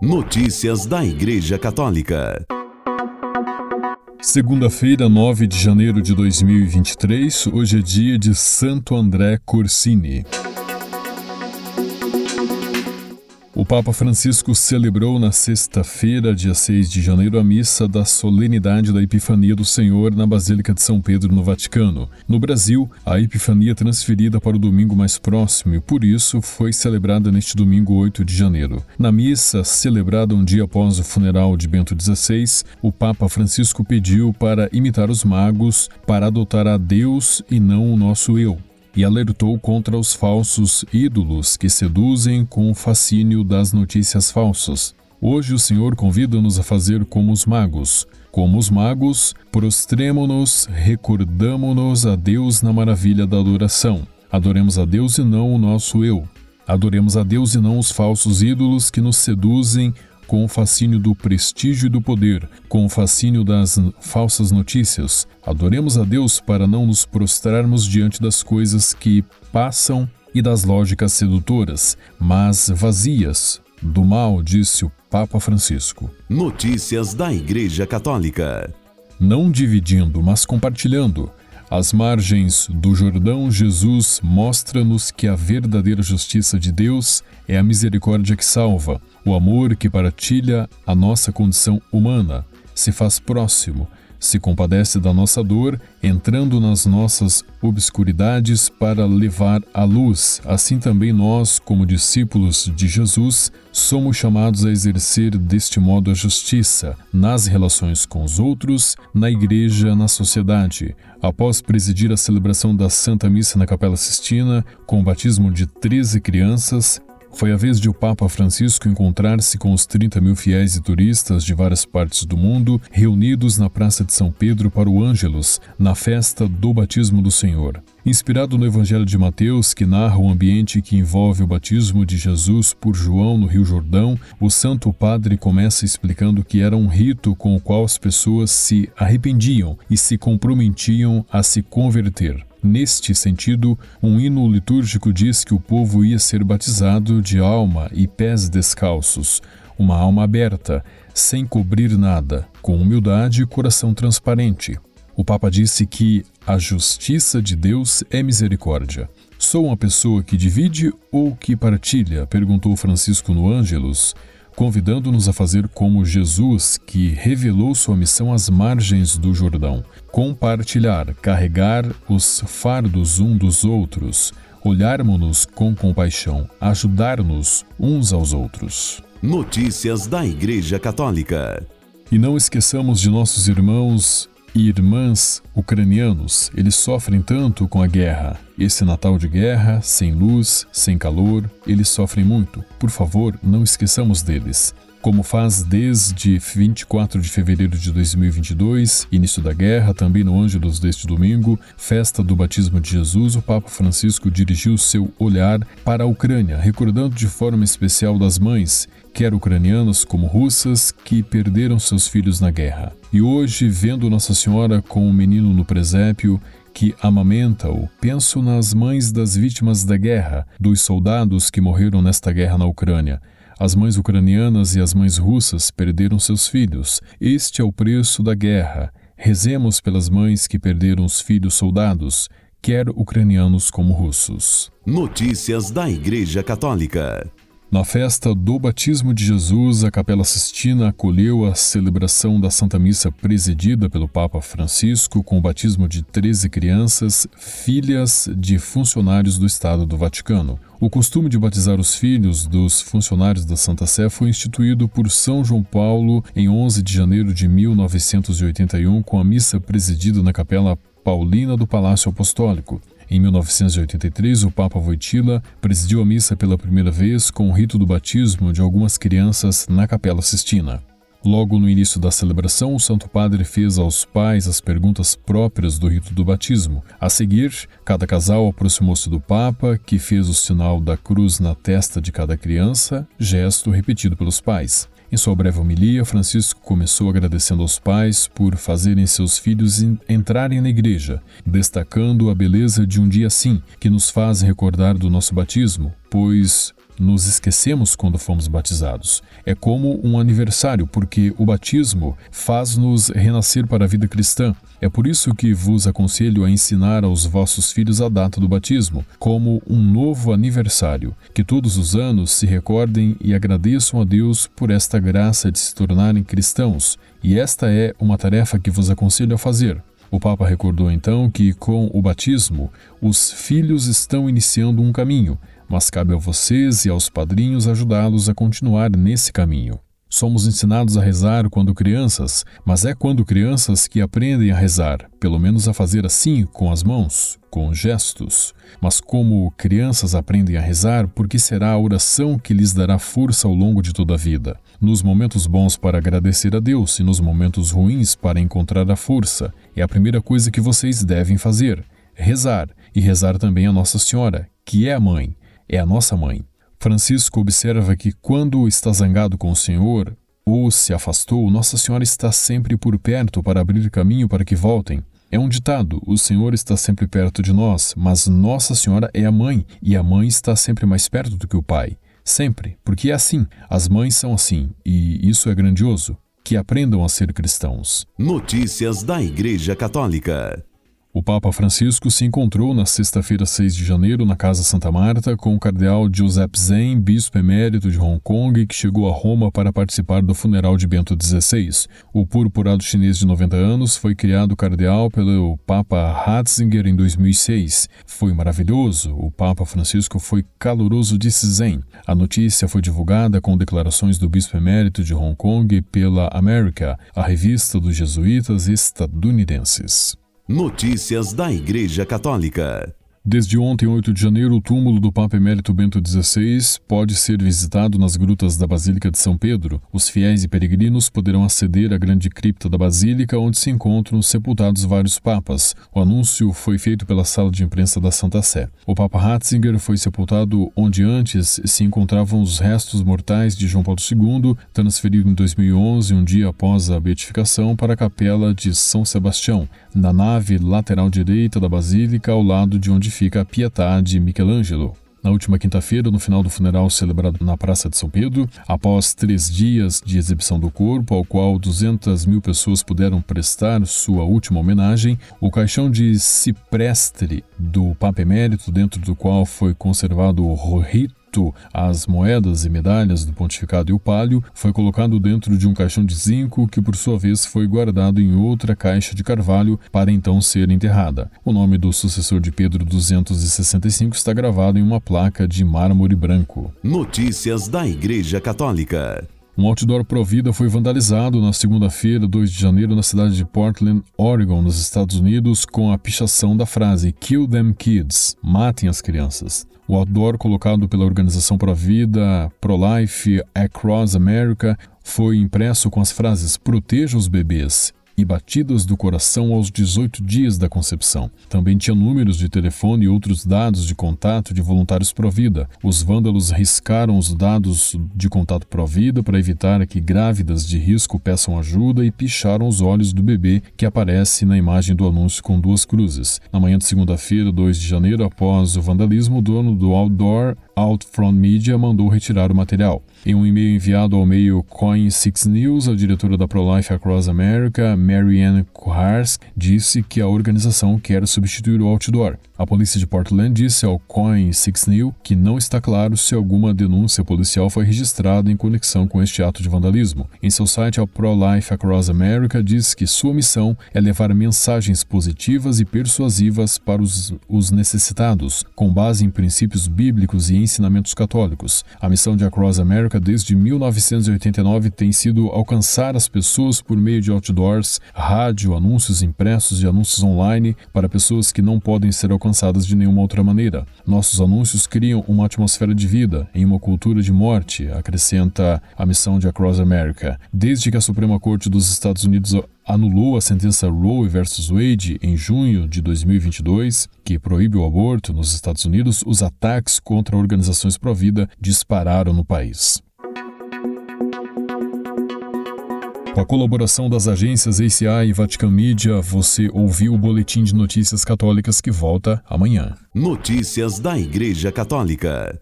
Notícias da Igreja Católica. Segunda-feira, 9 de janeiro de 2023, hoje é dia de Santo André Corsini. O Papa Francisco celebrou na sexta-feira, dia 6 de janeiro, a missa da solenidade da Epifania do Senhor na Basílica de São Pedro, no Vaticano. No Brasil, a Epifania é transferida para o domingo mais próximo e, por isso, foi celebrada neste domingo 8 de janeiro. Na missa, celebrada um dia após o funeral de Bento XVI, o Papa Francisco pediu para imitar os magos, para adotar a Deus e não o nosso eu e alertou contra os falsos ídolos que seduzem com o fascínio das notícias falsas. Hoje o Senhor convida-nos a fazer como os magos. Como os magos, prostremo-nos, recordamo-nos a Deus na maravilha da adoração. Adoremos a Deus e não o nosso eu. Adoremos a Deus e não os falsos ídolos que nos seduzem com o fascínio do prestígio e do poder, com o fascínio das falsas notícias. Adoremos a Deus para não nos prostrarmos diante das coisas que passam e das lógicas sedutoras, mas vazias do mal, disse o Papa Francisco. Notícias da Igreja Católica. Não dividindo, mas compartilhando. Às margens do Jordão, Jesus mostra-nos que a verdadeira justiça de Deus é a misericórdia que salva, o amor que partilha a nossa condição humana, se faz próximo, se compadece da nossa dor, entrando nas nossas obscuridades para levar a luz. Assim também nós, como discípulos de Jesus, somos chamados a exercer deste modo a justiça nas relações com os outros, na igreja, na sociedade. Após presidir a celebração da Santa Missa na Capela Sistina, com o batismo de 13 crianças, foi a vez de o Papa Francisco encontrar-se com os 30 mil fiéis e turistas de várias partes do mundo reunidos na Praça de São Pedro para o Ângelus, na festa do batismo do Senhor. Inspirado no Evangelho de Mateus, que narra o ambiente que envolve o batismo de Jesus por João no Rio Jordão, o Santo Padre começa explicando que era um rito com o qual as pessoas se arrependiam e se comprometiam a se converter. Neste sentido, um hino litúrgico diz que o povo ia ser batizado de alma e pés descalços, uma alma aberta, sem cobrir nada, com humildade e coração transparente. O Papa disse que a justiça de Deus é misericórdia. Sou uma pessoa que divide ou que partilha? perguntou Francisco no Ângelus convidando-nos a fazer como Jesus, que revelou sua missão às margens do Jordão: compartilhar, carregar os fardos um dos outros, olharmos-nos com compaixão, ajudar-nos uns aos outros. Notícias da Igreja Católica. E não esqueçamos de nossos irmãos e irmãs ucranianos, eles sofrem tanto com a guerra. Esse Natal de guerra, sem luz, sem calor, eles sofrem muito. Por favor, não esqueçamos deles como faz desde 24 de fevereiro de 2022, início da guerra, também no Ângelus deste domingo, festa do batismo de Jesus, o Papa Francisco dirigiu seu olhar para a Ucrânia, recordando de forma especial das mães, quer ucranianas como russas, que perderam seus filhos na guerra. E hoje, vendo Nossa Senhora com o um menino no presépio, que amamenta-o, penso nas mães das vítimas da guerra, dos soldados que morreram nesta guerra na Ucrânia. As mães ucranianas e as mães russas perderam seus filhos. Este é o preço da guerra. Rezemos pelas mães que perderam os filhos soldados, quer ucranianos como russos. Notícias da Igreja Católica. Na festa do batismo de Jesus, a Capela Sistina acolheu a celebração da Santa Missa presidida pelo Papa Francisco com o batismo de 13 crianças, filhas de funcionários do Estado do Vaticano. O costume de batizar os filhos dos funcionários da Santa Sé foi instituído por São João Paulo em 11 de janeiro de 1981 com a missa presidida na Capela Paulina do Palácio Apostólico. Em 1983, o Papa Wojtyla presidiu a missa pela primeira vez com o rito do batismo de algumas crianças na Capela Sistina. Logo no início da celebração, o Santo Padre fez aos pais as perguntas próprias do rito do batismo. A seguir, cada casal aproximou-se do Papa, que fez o sinal da cruz na testa de cada criança, gesto repetido pelos pais. Em sua breve homilia, Francisco começou agradecendo aos pais por fazerem seus filhos entrarem na igreja, destacando a beleza de um dia assim, que nos faz recordar do nosso batismo, pois nos esquecemos quando fomos batizados. É como um aniversário, porque o batismo faz-nos renascer para a vida cristã. É por isso que vos aconselho a ensinar aos vossos filhos a data do batismo, como um novo aniversário, que todos os anos se recordem e agradeçam a Deus por esta graça de se tornarem cristãos. E esta é uma tarefa que vos aconselho a fazer. O Papa recordou então que, com o batismo, os filhos estão iniciando um caminho, mas cabe a vocês e aos padrinhos ajudá-los a continuar nesse caminho. Somos ensinados a rezar quando crianças, mas é quando crianças que aprendem a rezar, pelo menos a fazer assim com as mãos, com gestos. Mas como crianças aprendem a rezar, porque será a oração que lhes dará força ao longo de toda a vida. Nos momentos bons para agradecer a Deus e nos momentos ruins para encontrar a força. É a primeira coisa que vocês devem fazer: rezar e rezar também a Nossa Senhora, que é a mãe, é a nossa mãe. Francisco observa que quando está zangado com o Senhor ou se afastou, Nossa Senhora está sempre por perto para abrir caminho para que voltem. É um ditado: o Senhor está sempre perto de nós, mas Nossa Senhora é a mãe e a mãe está sempre mais perto do que o pai. Sempre, porque é assim. As mães são assim e isso é grandioso. Que aprendam a ser cristãos. Notícias da Igreja Católica. O Papa Francisco se encontrou na sexta-feira, 6 de janeiro, na Casa Santa Marta, com o cardeal Joseph Zen, bispo emérito de Hong Kong, que chegou a Roma para participar do funeral de Bento XVI. O purpurado chinês de 90 anos foi criado cardeal pelo Papa Ratzinger em 2006. Foi maravilhoso. O Papa Francisco foi caloroso, disse Zen. A notícia foi divulgada com declarações do bispo emérito de Hong Kong pela America, a revista dos jesuítas estadunidenses. Notícias da Igreja Católica. Desde ontem, 8 de janeiro, o túmulo do Papa Emérito Bento XVI pode ser visitado nas grutas da Basílica de São Pedro. Os fiéis e peregrinos poderão aceder à grande cripta da Basílica, onde se encontram sepultados vários papas. O anúncio foi feito pela sala de imprensa da Santa Sé. O Papa Ratzinger foi sepultado onde antes se encontravam os restos mortais de João Paulo II, transferido em 2011, um dia após a beatificação, para a capela de São Sebastião, na nave lateral direita da Basílica, ao lado de onde fica a Pietà de Michelangelo. Na última quinta-feira, no final do funeral celebrado na Praça de São Pedro, após três dias de exibição do corpo, ao qual 200 mil pessoas puderam prestar sua última homenagem, o caixão de ciprestre do Papa Emérito, dentro do qual foi conservado o as moedas e medalhas do pontificado e o palio, foi colocado dentro de um caixão de zinco que, por sua vez, foi guardado em outra caixa de carvalho para então ser enterrada. O nome do sucessor de Pedro 265 está gravado em uma placa de mármore branco. Notícias da Igreja Católica. Um outdoor Provida foi vandalizado na segunda-feira, 2 de janeiro, na cidade de Portland, Oregon, nos Estados Unidos, com a pichação da frase Kill them kids, matem as crianças. O outdoor colocado pela organização Provida Pro-Life Across America foi impresso com as frases Proteja os bebês e batidas do coração aos 18 dias da concepção. Também tinha números de telefone e outros dados de contato de voluntários Provida. Os vândalos riscaram os dados de contato Provida para evitar que grávidas de risco peçam ajuda e picharam os olhos do bebê que aparece na imagem do anúncio com duas cruzes. Na manhã de segunda-feira, 2 de janeiro, após o vandalismo, o dono do outdoor Outfront Media mandou retirar o material. Em um e-mail enviado ao meio Coin6 News, a diretora da Pro-Life Across America, Marianne Kuharsk, disse que a organização quer substituir o outdoor. A polícia de Portland disse ao Coin6 News que não está claro se alguma denúncia policial foi registrada em conexão com este ato de vandalismo. Em seu site, a Pro-Life Across America diz que sua missão é levar mensagens positivas e persuasivas para os, os necessitados, com base em princípios bíblicos e ensinamentos católicos. A missão de Across America desde 1989 tem sido alcançar as pessoas por meio de outdoors, rádio, anúncios impressos e anúncios online para pessoas que não podem ser alcançadas de nenhuma outra maneira. Nossos anúncios criam uma atmosfera de vida em uma cultura de morte, acrescenta a missão de Across America. Desde que a Suprema Corte dos Estados Unidos anulou a sentença Roe vs Wade em junho de 2022, que proíbe o aborto nos Estados Unidos, os ataques contra organizações pró-vida dispararam no país. Com a colaboração das agências ACI e Vatican Media, você ouviu o Boletim de Notícias Católicas que volta amanhã. Notícias da Igreja Católica.